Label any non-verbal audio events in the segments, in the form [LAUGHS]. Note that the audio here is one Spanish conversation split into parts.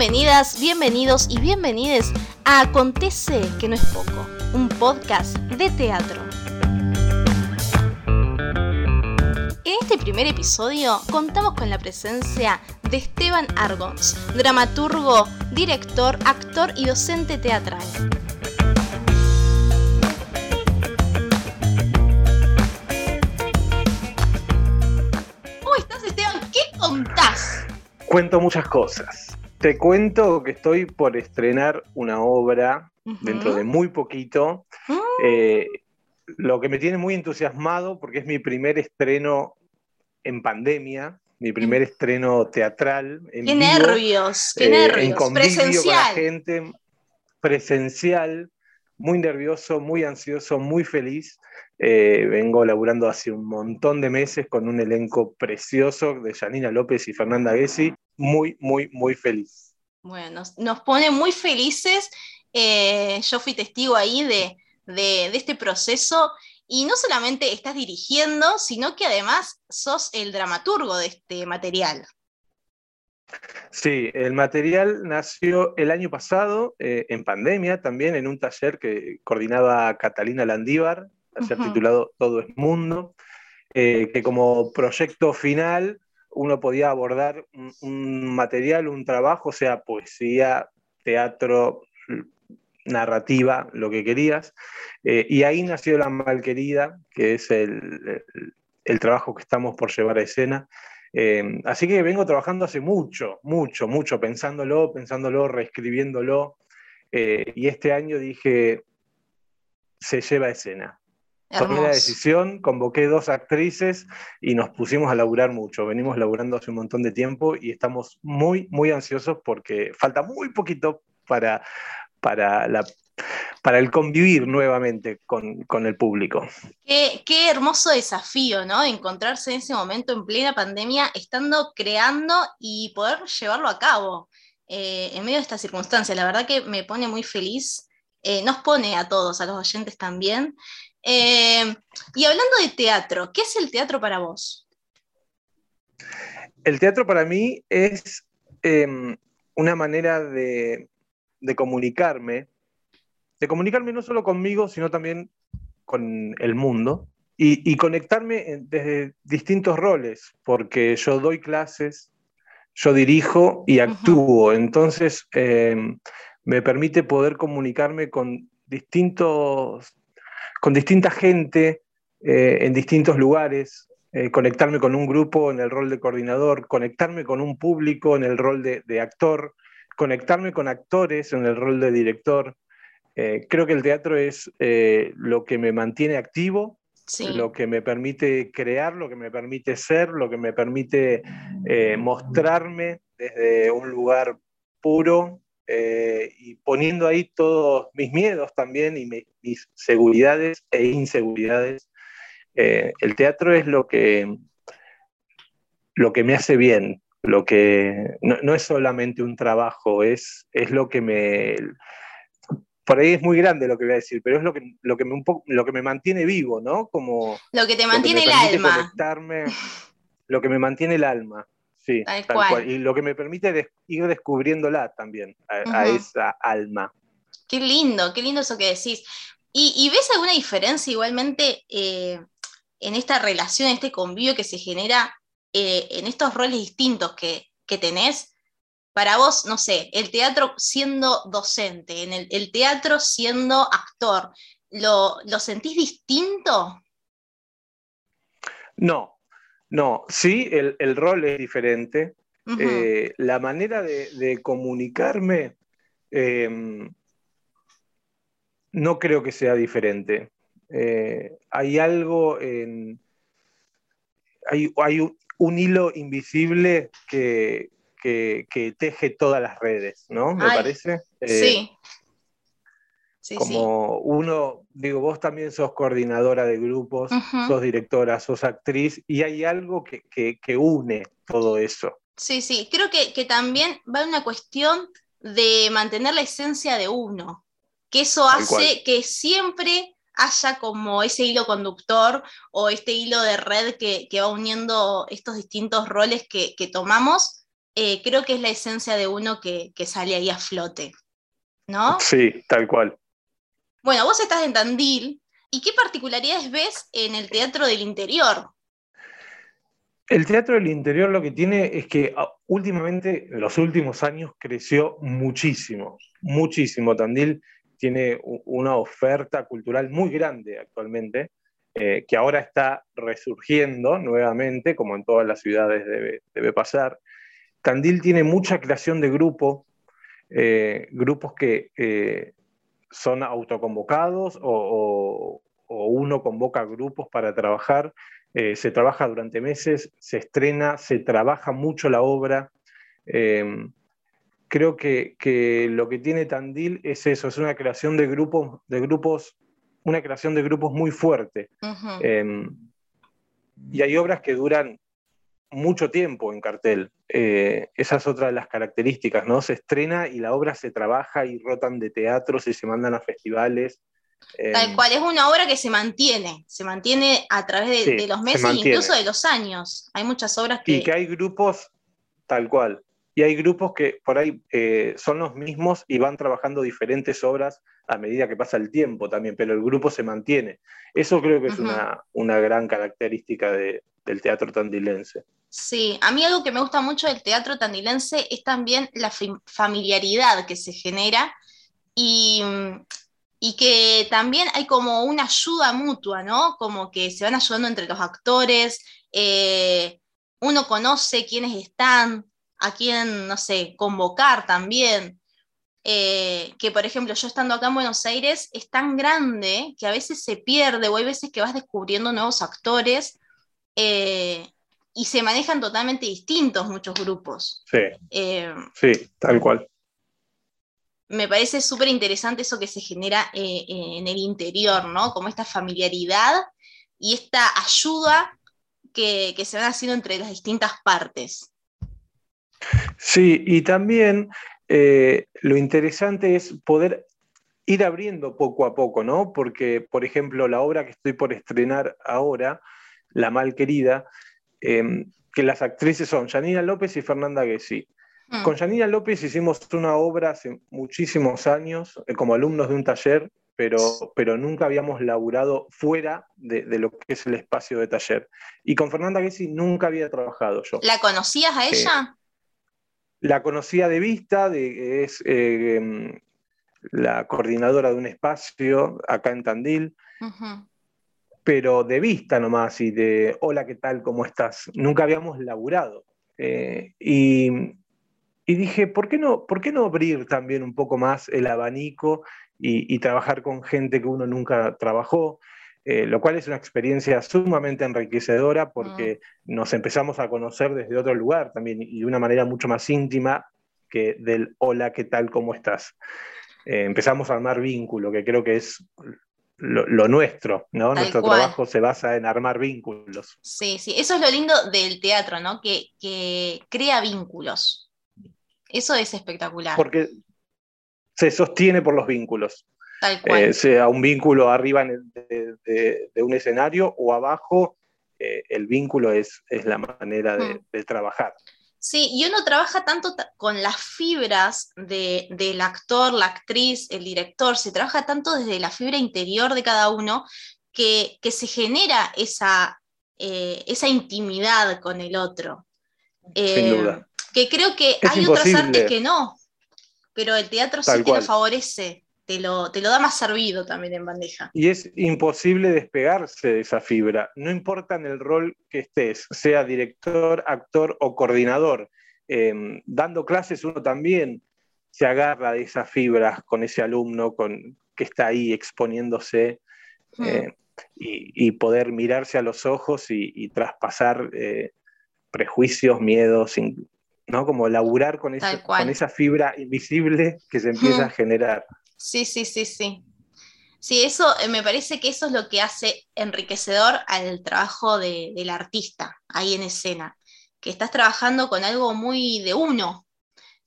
Bienvenidas, bienvenidos y bienvenides a Acontece que no es poco, un podcast de teatro. En este primer episodio contamos con la presencia de Esteban Argons, dramaturgo, director, actor y docente teatral. ¿Cómo estás Esteban? ¿Qué contás? Cuento muchas cosas. Te cuento que estoy por estrenar una obra dentro de muy poquito. Mm. Eh, lo que me tiene muy entusiasmado porque es mi primer estreno en pandemia, mi primer estreno teatral. En Qué vivo, nervios, qué eh, nervios. En convivio con la Presencial. gente, presencial, muy nervioso, muy ansioso, muy feliz. Eh, vengo laburando hace un montón de meses con un elenco precioso de Janina López y Fernanda Gessi. Muy, muy, muy feliz. Bueno, nos, nos pone muy felices. Eh, yo fui testigo ahí de, de- de este proceso y no solamente estás dirigiendo, sino que además sos el dramaturgo de este material. Sí, el material nació el año pasado, eh, en pandemia también, en un taller que coordinaba Catalina Landívar, taller titulado Todo es Mundo, eh, que como proyecto final uno podía abordar un, material, un trabajo, sea poesía, teatro, narrativa, lo que querías. Eh, y ahí nació La Malquerida, que es el, el- el trabajo que estamos por llevar a escena. Eh, así que vengo trabajando hace mucho, mucho, mucho, pensándolo, pensándolo, reescribiéndolo. eh, y este año dije, se lleva a escena. Tomé la decisión, convoqué dos actrices y nos pusimos a laburar mucho. Venimos laburando hace un montón de tiempo y estamos muy, muy ansiosos porque falta muy poquito para, para, la, para el convivir nuevamente con, con el público. Qué, qué hermoso desafío, ¿no? Encontrarse en ese momento en plena pandemia, estando creando y poder llevarlo a cabo eh, en medio de estas circunstancias. La verdad que me pone muy feliz, eh, nos pone a todos, a los oyentes también. Eh, y hablando de teatro, ¿qué es el teatro para vos? El teatro para mí es eh, una manera de, de comunicarme, de comunicarme no solo conmigo, sino también con el mundo y, y conectarme desde distintos roles, porque yo doy clases, yo dirijo y actúo, entonces eh, me permite poder comunicarme con distintos, con distinta gente eh, en distintos lugares, eh, conectarme con un grupo en el rol de coordinador, conectarme con un público en el rol de, de actor, conectarme con actores en el rol de director. Eh, creo que el teatro es lo que me mantiene activo, Sí. lo que me permite crear, lo que me permite ser, lo que me permite eh, mostrarme desde un lugar puro eh, y poniendo ahí todos mis miedos también y mi- mis seguridades e inseguridades. Eh, el teatro es lo que, lo que me hace bien, lo que no, no es solamente un trabajo, es, es lo que me... Por ahí es muy grande lo que voy a decir, pero es lo que, lo que, me, un poco, lo que me mantiene vivo, ¿no? Como, Lo que te mantiene el alma. lo que me mantiene el alma, sí, Tal tal, cual. cual. Y lo que me permite des- ir descubriéndola también, a, esa alma. Qué lindo, qué lindo eso que decís. ¿Y, y ves alguna diferencia igualmente eh, en esta relación, en este convivio que se genera eh, en estos roles distintos que, que tenés? Para vos, no sé, el teatro siendo docente, en el, el teatro siendo actor, ¿lo, lo sentís distinto? No, no, sí, el, el rol es diferente. Eh, la manera de, de comunicarme eh, no creo que sea diferente. Eh, hay algo en... Hay, hay un, un hilo invisible que, que, que teje todas las redes, ¿no? Me Ay, parece. Eh, sí. Sí, sí. como uno, digo, vos también sos coordinadora de grupos, sos directora, sos actriz, y hay algo que, que, que une todo eso. Sí, sí, creo que, que también va una cuestión de mantener la esencia de uno, que eso Tal hace cual. que siempre haya como ese hilo conductor o este hilo de red que, que va uniendo estos distintos roles que, que tomamos eh, creo que es la esencia de uno que, sale ahí a flote, ¿no? Sí, tal cual. Bueno, vos estás en Tandil, ¿y qué particularidades ves en el teatro del interior? El teatro del interior lo que tiene es que ah, últimamente, en los últimos años, creció muchísimo, muchísimo. Tandil tiene una oferta cultural muy grande actualmente, eh, que ahora está resurgiendo nuevamente, como en todas las ciudades debe, pasar. Tandil tiene mucha creación de grupos, eh, grupos que eh, son autoconvocados o, uno convoca grupos para trabajar. se trabaja durante meses, se estrena, se trabaja mucho la obra creo que, lo que tiene Tandil es eso, es una creación de grupos, de grupos una creación de grupos muy fuerte. Em, y hay obras que duran mucho tiempo en cartel. Eh, esa es otra de las características, ¿no? Se estrena y la obra se trabaja y rotan de teatros y se mandan a festivales. Tal em, cual, es una obra que se mantiene, se mantiene a través de, los meses e incluso de los años. Hay muchas obras que... Y que hay grupos, tal cual, y hay grupos que por ahí eh, son los mismos y van trabajando diferentes obras a medida que pasa el tiempo también, pero el grupo se mantiene. Eso creo que es una, gran característica del teatro tandilense. Sí, a mí algo que me gusta mucho del teatro tandilense es también la familiaridad que se genera y, que también hay como una ayuda mutua, ¿no? Como que se van ayudando entre los actores, eh, uno conoce quiénes están, a quién, no sé, convocar también. Eh, que por ejemplo yo estando acá en Buenos Aires es tan grande que a veces se pierde o hay veces que vas descubriendo nuevos actores eh, y se manejan totalmente distintos muchos grupos. Sí, eh, sí tal cual. Me parece súper interesante eso que se genera en el interior, ¿no? Como esta familiaridad y esta ayuda que, que se van haciendo entre las distintas partes. Sí, y también eh, lo interesante es poder ir abriendo poco a poco, ¿no? Porque, por ejemplo, la obra que estoy por estrenar ahora, La Mal Em, que las actrices son Janina López y Fernanda Gessi. Mm. Con Janina López hicimos una obra hace muchísimos años, eh, como alumnos de un taller, pero, pero nunca habíamos laburado fuera de, lo que es el espacio de taller. Y con Fernanda Gessi nunca había trabajado yo. ¿La conocías a ella? La conocía de vista, de, es eh, em, la coordinadora de un espacio acá en Tandil, pero de vista nomás y de hola, ¿qué tal? ¿Cómo estás? Nunca habíamos laburado. Eh, y, dije, ¿por qué, no, ¿por qué no abrir también un poco más el abanico y trabajar con gente que uno nunca trabajó? Eh, lo cual es una experiencia sumamente enriquecedora porque mm. nos empezamos a conocer desde otro lugar también y de una manera mucho más íntima que del hola, ¿qué tal? ¿Cómo estás? Eh, empezamos a armar vínculo, que creo que es lo, nuestro, ¿no? Nuestro trabajo se basa en armar vínculos. Sí, sí, eso es lo lindo del teatro, ¿no? Que, que crea vínculos. Eso es espectacular. Porque se sostiene por los vínculos. Eh, sea un vínculo arriba de, un escenario o abajo, eh, el vínculo es, es la manera de, hmm. trabajar. Sí, y uno trabaja tanto con las fibras del actor, la actriz, el director, se trabaja tanto desde la fibra interior de cada uno que, se genera esa, eh, esa intimidad con el otro. Sin duda. Que creo que hay otras artes que no, pero el teatro sí que lo favorece te lo, da más servido también en bandeja. Y es imposible despegarse de esa fibra, no importa en el rol que estés, sea director, actor o coordinador. Em, dando clases uno también se agarra de esas fibras con ese alumno con, que está ahí exponiéndose hmm. eh, y, poder mirarse a los ojos y, traspasar eh, prejuicios, miedos, ¿no? Como laburar con esa, con esa fibra invisible que se empieza a generar. Sí, sí, sí, sí. Sí, eso eh, me parece que eso es lo que hace enriquecedor al trabajo del artista ahí en escena, que estás trabajando con algo muy de uno.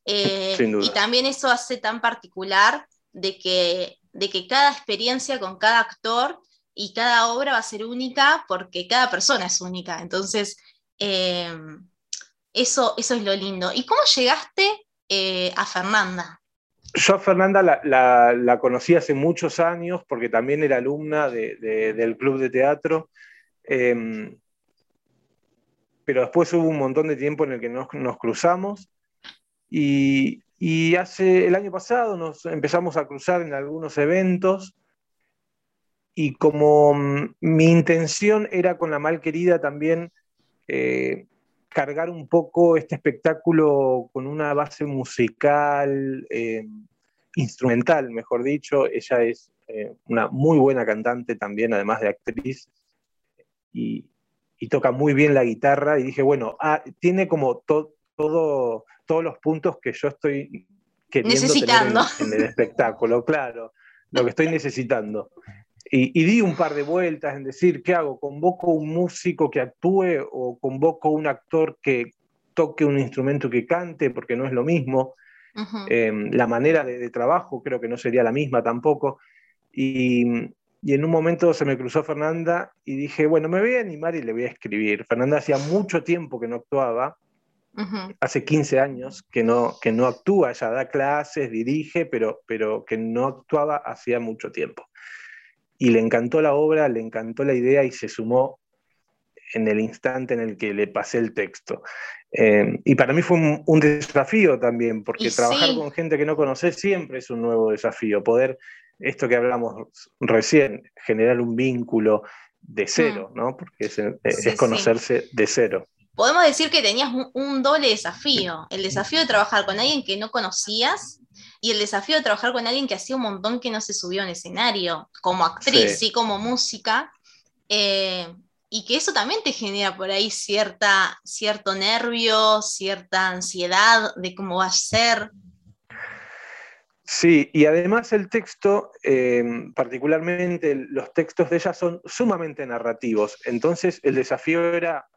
Eh, y también eso hace tan particular de que, de que cada experiencia con cada actor y cada obra va a ser única porque cada persona es única. Entonces, eh, Eso, eso es lo lindo. ¿Y cómo llegaste eh, a Fernanda? Yo a Fernanda la, conocí hace muchos años porque también era alumna del club de teatro. Em, pero después hubo un montón de tiempo en el que nos, cruzamos y, y, hace el año pasado nos empezamos a cruzar en algunos eventos y como mm, mi intención era con la mal querida también eh, cargar un poco este espectáculo con una base musical, eh, instrumental, mejor dicho. Ella es eh, una muy buena cantante también, además de actriz, y, toca muy bien la guitarra. Y dije, bueno, ah, tiene como todo, todos los puntos que yo estoy queriendo necesitando en, en el espectáculo, claro, lo que estoy necesitando. Y, di un par de vueltas en decir, ¿qué hago? ¿Convoco un músico que actúe o convoco un actor que toque un instrumento que cante? Porque no es lo mismo. Em, la manera de, trabajo creo que no sería la misma tampoco. Y, en un momento se me cruzó Fernanda y dije, bueno, me voy a animar y le voy a escribir. Fernanda hacía mucho tiempo que no actuaba, hace 15 años que no, que no actúa, ella da clases, dirige, pero, pero que no actuaba hacía mucho tiempo y le encantó la obra, le encantó la idea y se sumó en el instante en el que le pasé el texto. Eh, y para mí fue un, desafío también, porque trabajar con gente que no conoces siempre es un nuevo desafío. Poder, esto que hablamos recién, generar un vínculo de cero, mm. ¿no? Porque es, conocerse de cero. Podemos decir que tenías un doble desafío, el desafío de trabajar con alguien que no conocías y el desafío de trabajar con alguien que hacía un montón que no se subió en escenario, como actriz, sí, como música, eh, y que eso también te genera por ahí cierta, cierto nervio, cierta ansiedad de cómo va a ser. Sí, y además el texto, eh, particularmente los textos de ella son sumamente narrativos, entonces el desafío era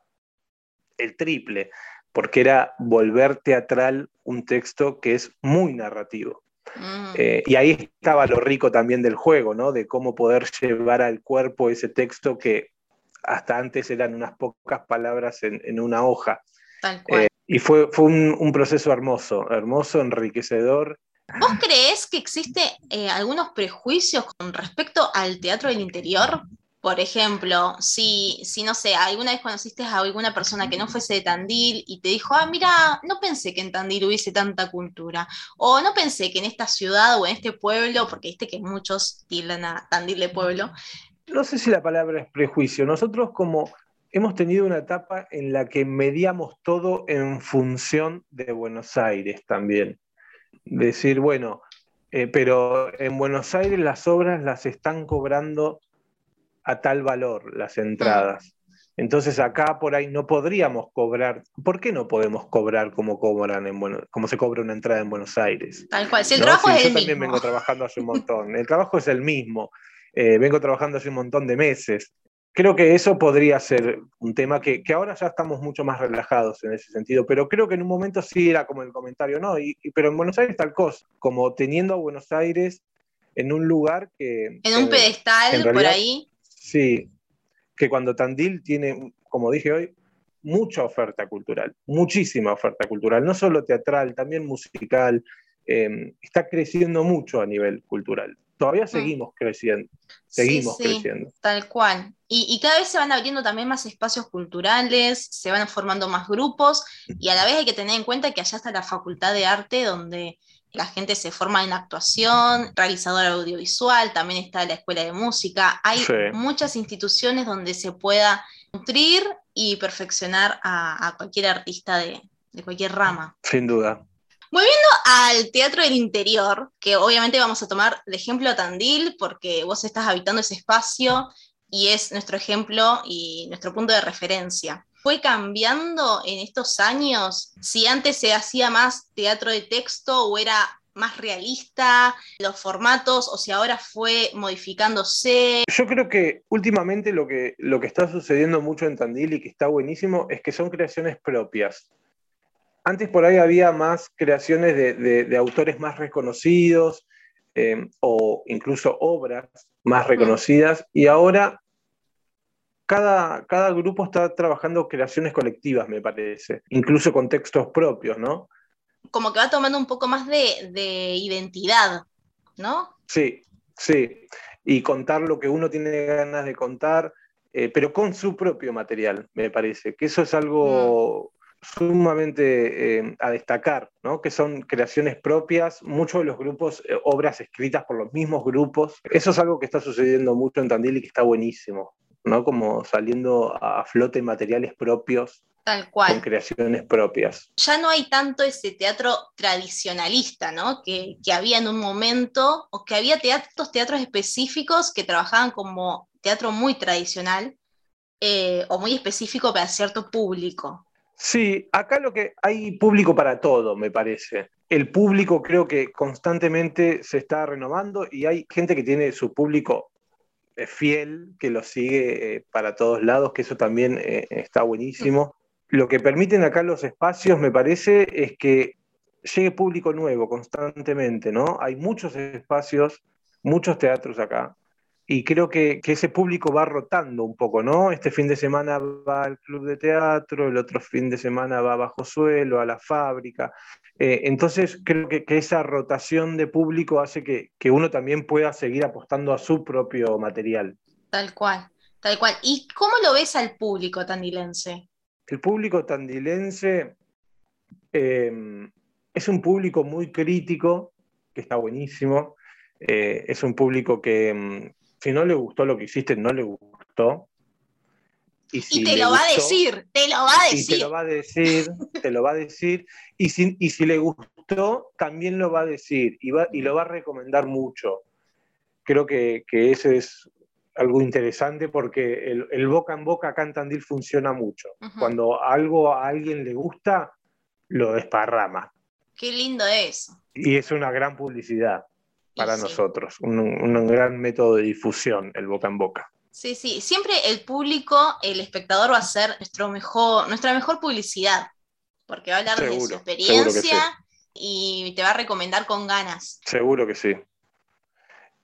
el triple porque era volver teatral un texto que es muy narrativo. Mm. Eh, y ahí estaba lo rico también del juego, ¿no? De cómo poder llevar al cuerpo ese texto que hasta antes eran unas pocas palabras en, una hoja. Tal cual. Eh, y fue, fue un, proceso hermoso, hermoso, enriquecedor. ¿Vos crees que existe eh, algunos prejuicios con respecto al teatro del interior? Por ejemplo, si, si, no sé, alguna vez conociste a alguna persona que no fuese de Tandil y te dijo, ah, mira, no pensé que en Tandil hubiese tanta cultura, o no pensé que en esta ciudad o en este pueblo, porque viste que muchos tildan a Tandil de pueblo. No sé si la palabra es prejuicio. Nosotros como hemos tenido una etapa en la que mediamos todo en función de Buenos Aires también. Decir, bueno, eh, pero en Buenos Aires las obras las están cobrando a tal valor las entradas. Entonces acá por ahí no podríamos cobrar. ¿Por qué no podemos cobrar como cobran en como se cobra una entrada en Buenos Aires? Tal cual. Si el trabajo es el yo también vengo trabajando hace un [LAUGHS] montón. El trabajo es el mismo. Eh, vengo trabajando hace un montón de meses. Creo que eso podría ser un tema que, ahora ya estamos mucho más relajados en ese sentido, pero creo que en un momento sí era como el comentario, ¿no? Y, pero en Buenos Aires tal cosa, como teniendo a Buenos Aires en un lugar que... En un pedestal por ahí. Sí, que cuando Tandil tiene, como dije hoy, mucha oferta cultural, muchísima oferta cultural, no solo teatral, también musical, em, está creciendo mucho a nivel cultural. Todavía mm. seguimos creciendo, seguimos creciendo. Tal cual. Y, y, cada vez se van abriendo también más espacios culturales, se van formando más grupos, y a la vez hay que tener en cuenta que allá está la Facultad de Arte, donde la gente se forma en actuación, realizador audiovisual, también está la escuela de música. Hay muchas instituciones donde se pueda nutrir y perfeccionar a, cualquier artista de, cualquier rama. Sin duda. Volviendo al teatro del interior, que obviamente vamos a tomar de ejemplo a Tandil, porque vos estás habitando ese espacio y es nuestro ejemplo y nuestro punto de referencia fue cambiando en estos años? Si antes se hacía más teatro de texto o era más realista los formatos o si ahora fue modificándose? Yo creo que últimamente lo que, lo que está sucediendo mucho en Tandil y que está buenísimo es que son creaciones propias. Antes por ahí había más creaciones de, autores más reconocidos eh, o incluso obras más reconocidas y ahora cada, cada grupo está trabajando creaciones colectivas, me parece, incluso con textos propios, ¿no? Como que va tomando un poco más de, de identidad, ¿no? Sí, sí. Y contar lo que uno tiene ganas de contar, eh, pero con su propio material, me parece. Que eso es algo mm. sumamente eh, a destacar, ¿no? que son creaciones propias, muchos de los grupos, eh, obras escritas por los mismos grupos. Eso es algo que está sucediendo mucho en Tandil y que está buenísimo. ¿No? Como saliendo a flote materiales propios. Tal cual. Con creaciones propias. Ya no hay tanto ese teatro tradicionalista, ¿no? Que, había en un momento, o que había teatros, teatros específicos que trabajaban como teatro muy tradicional eh, o muy específico para cierto público. Sí, acá lo que hay público para todo, me parece. El público creo que constantemente se está renovando y hay gente que tiene su público fiel, que lo sigue eh, para todos lados, que eso también eh, está buenísimo. Lo que permiten acá los espacios, me parece, es que llegue público nuevo constantemente, ¿no? Hay muchos espacios, muchos teatros acá, y creo que, ese público va rotando un poco, ¿no? Este fin de semana va al club de teatro, el otro fin de semana va bajo suelo, a la fábrica. Eh, entonces creo que, esa rotación de público hace que, uno también pueda seguir apostando a su propio material. Tal cual, tal cual. ¿Y cómo lo ves al público tandilense? El público tandilense eh, es un público muy crítico, que está buenísimo. Eh, es un público que, mm, si no le gustó lo que hiciste, no le gustó. Y, te lo va a decir, te lo va a decir. te lo va a decir, te lo va a decir. Y si, y si le gustó, también lo va a decir y, va, y lo va a recomendar mucho. Creo que, que eso es algo interesante porque el, boca en boca acá en Tandil funciona mucho. Cuando algo a alguien le gusta, lo desparrama. Qué lindo es. Y es una gran publicidad para nosotros, un, gran método de difusión, el boca en boca. Sí, sí, siempre el público, el espectador va a ser nuestro mejor, nuestra mejor publicidad, porque va a hablar de su experiencia y te va a recomendar con ganas. Seguro que sí.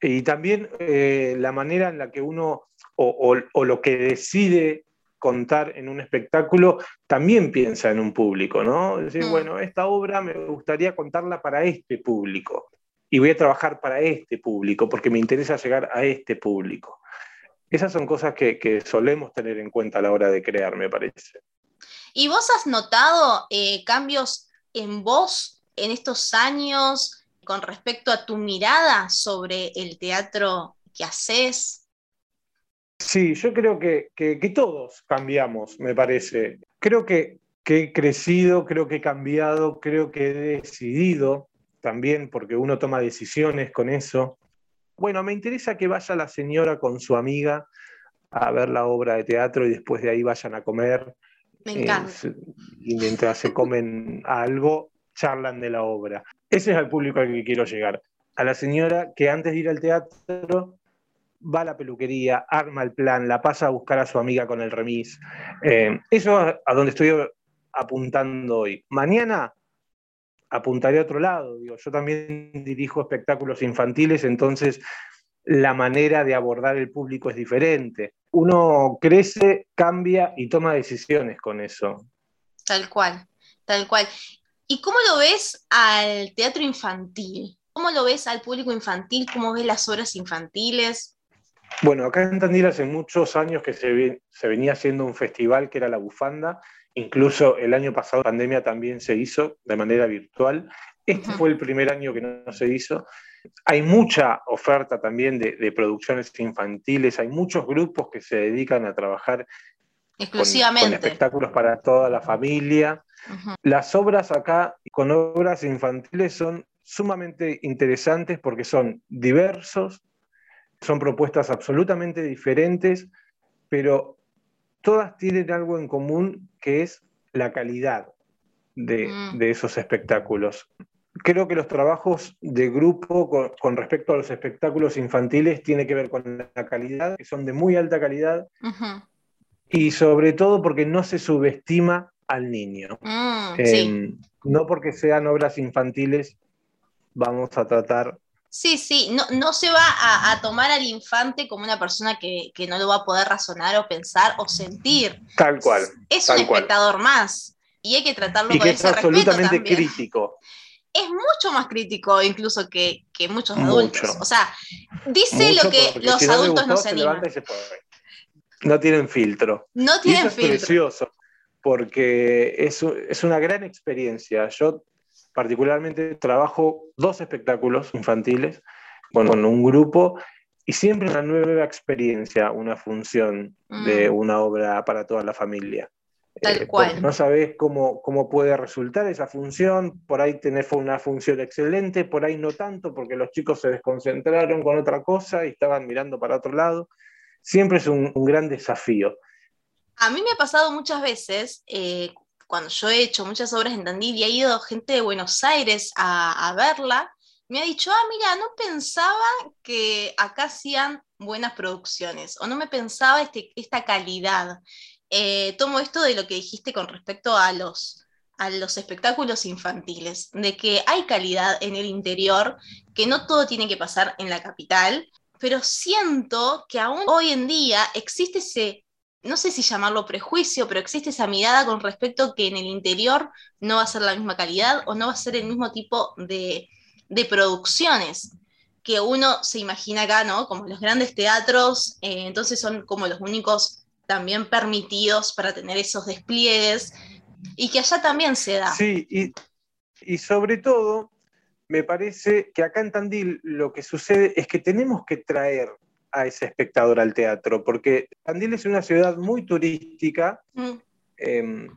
Y también eh, la manera en la que uno, o, lo que decide contar en un espectáculo, también piensa en un público, ¿no? Decir, mm. bueno, esta obra me gustaría contarla para este público y voy a trabajar para este público porque me interesa llegar a este público. Esas son cosas que, solemos tener en cuenta a la hora de crear, me parece. ¿Y vos has notado eh, cambios en vos en estos años con respecto a tu mirada sobre el teatro que haces? Sí, yo creo que, todos cambiamos, me parece. Creo que, que he crecido, creo que he cambiado, creo que he decidido también porque uno toma decisiones con eso. Bueno, me interesa que vaya la señora con su amiga a ver la obra de teatro y después de ahí vayan a comer. Me encanta. y mientras se comen [LAUGHS] algo, charlan de la obra. Ese es el público al que quiero llegar. A la señora que antes de ir al teatro va a la peluquería, arma el plan, la pasa a buscar a su amiga con el remis. Eh, eso es a donde estoy apuntando hoy. Mañana apuntaré a otro lado. Digo, yo también dirijo espectáculos infantiles, entonces la manera de abordar el público es diferente. Uno crece, cambia y toma decisiones con eso. Tal cual, tal cual. ¿Y cómo lo ves al teatro infantil? ¿Cómo lo ves al público infantil? ¿Cómo ves las obras infantiles? Bueno, acá en Tandil hace muchos años que se, se venía haciendo un festival que era La Bufanda, Incluso el año pasado, pandemia también se hizo de manera virtual. Este fue el primer año que no se hizo. Hay mucha oferta también de, producciones infantiles, hay muchos grupos que se dedican a trabajar exclusivamente con, espectáculos para toda la familia. Las obras acá con obras infantiles son sumamente interesantes porque son diversos, son propuestas absolutamente diferentes, pero todas tienen algo en común que es la calidad de, mm. esos espectáculos. Creo que los trabajos de grupo con, respecto a los espectáculos infantiles tiene que ver con la calidad, que son de muy alta calidad, y sobre todo porque no se subestima al niño. Mm, em, no porque sean obras infantiles vamos a tratar Sí, sí, no, no se va a, tomar al infante como una persona que, no lo va a poder razonar o pensar o sentir. Tal cual. Es un espectador más y hay que tratarlo y con que es absolutamente crítico. Es mucho más crítico incluso que, muchos adultos. O sea, dice lo que los adultos no, se animan. No tienen filtro. No tienen filtro. Es precioso, porque es, es una gran experiencia. Yo particularmente trabajo dos espectáculos infantiles con un grupo y siempre una nueva experiencia, una función de mm. una obra para toda la familia. Tal eh, cual. No sabes cómo, cómo puede resultar esa función, por ahí tenés una función excelente, por ahí no tanto, porque los chicos se desconcentraron con otra cosa y estaban mirando para otro lado. Siempre es un, gran desafío. A mí me ha pasado muchas veces, eh, cuando yo he hecho muchas obras en Tandil y ha ido gente de Buenos Aires a, verla, me ha dicho, ah, mira, no pensaba que acá hacían buenas producciones, o no me pensaba este, esta calidad. Eh, tomo esto de lo que dijiste con respecto a los, a los espectáculos infantiles, de que hay calidad en el interior, que no todo tiene que pasar en la capital, pero siento que aún hoy en día existe ese no sé si llamarlo prejuicio, pero existe esa mirada con respecto que en el interior no va a ser la misma calidad o no va a ser el mismo tipo de, producciones que uno se imagina acá, ¿no? Como los grandes teatros, eh, entonces son como los únicos también permitidos para tener esos despliegues y que allá también se da. Sí, y, y sobre todo, me parece que acá en Tandil lo que sucede es que tenemos que traer a ese espectador al teatro, porque Tandil es una ciudad muy turística, mm. em,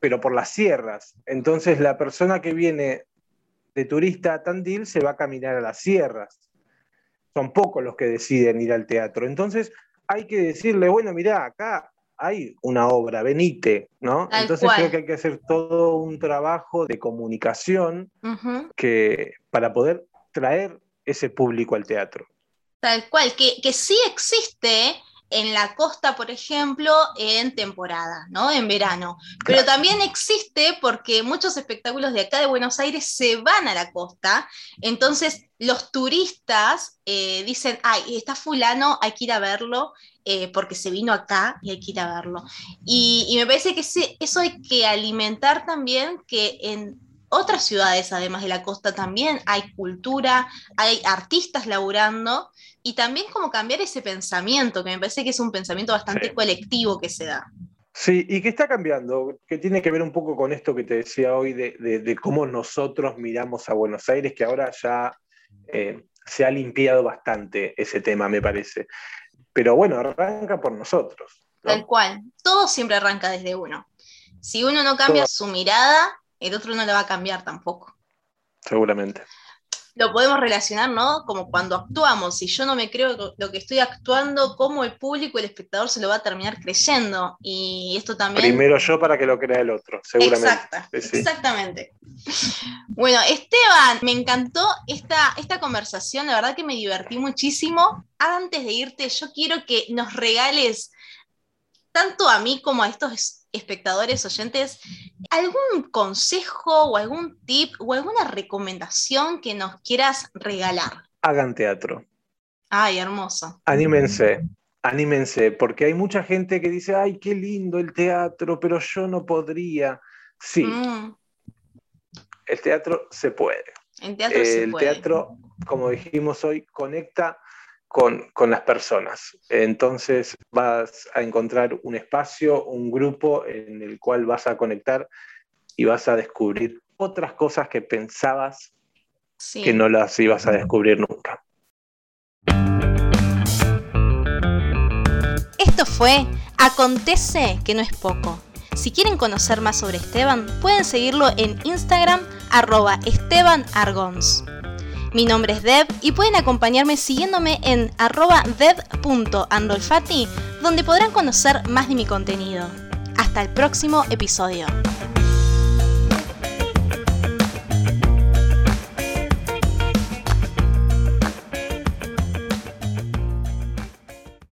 pero por las sierras. Entonces la persona que viene de turista a Tandil se va a caminar a las sierras. Son pocos los que deciden ir al teatro. Entonces hay que decirle, bueno, mira, acá hay una obra, venite, ¿no? Entonces creo que hay que hacer todo un trabajo de comunicación que, para poder traer ese público al teatro. Tal cual, que, que sí existe en la costa, por ejemplo, en temporada, ¿no? En verano. Pero también existe porque muchos espectáculos de acá de Buenos Aires se van a la costa. Entonces, los turistas eh, dicen, ay, está fulano, hay que ir a verlo. Eh, porque se vino acá y hay que ir a verlo. Y, y me parece que sí, eso hay que alimentar también que en otras ciudades, además de la costa, también hay cultura, hay artistas laburando y también como cambiar ese pensamiento, que me parece que es un pensamiento bastante colectivo que se da. Sí, y que está cambiando, que tiene que ver un poco con esto que te decía hoy de, cómo nosotros miramos a Buenos Aires, que ahora ya eh, se ha limpiado bastante ese tema, me parece. Pero bueno, arranca por nosotros. Tal cual, todo siempre arranca desde uno. Si uno no cambia su mirada, el otro no la va a cambiar tampoco. Seguramente lo podemos relacionar, ¿no? Como cuando actuamos, si yo no me creo lo que estoy actuando, como el público, el espectador se lo va a terminar creyendo. Y esto también... Primero yo para que lo crea el otro, seguramente. Exactamente. Bueno, Esteban, me encantó esta, esta conversación, la verdad que me divertí muchísimo. Antes de irte, yo quiero que nos regales, tanto a mí como a estos espectadores, oyentes, algún consejo o algún tip o alguna recomendación que nos quieras regalar. Hagan teatro. Ay, hermoso. Anímense, anímense, porque hay mucha gente que dice, ay, qué lindo el teatro, pero yo no podría. Sí, mm. el teatro se puede. El teatro, se el teatro como dijimos hoy, conecta con, las personas. Entonces vas a encontrar un espacio, un grupo en el cual vas a conectar y vas a descubrir otras cosas que pensabas que no las ibas a descubrir nunca. Esto fue Acontece que no es poco. Si quieren conocer más sobre Esteban, pueden seguirlo en Instagram arroba Esteban Argons. Mi nombre es Deb y pueden acompañarme siguiéndome en deb.andolfati, donde podrán conocer más de mi contenido. Hasta el próximo episodio.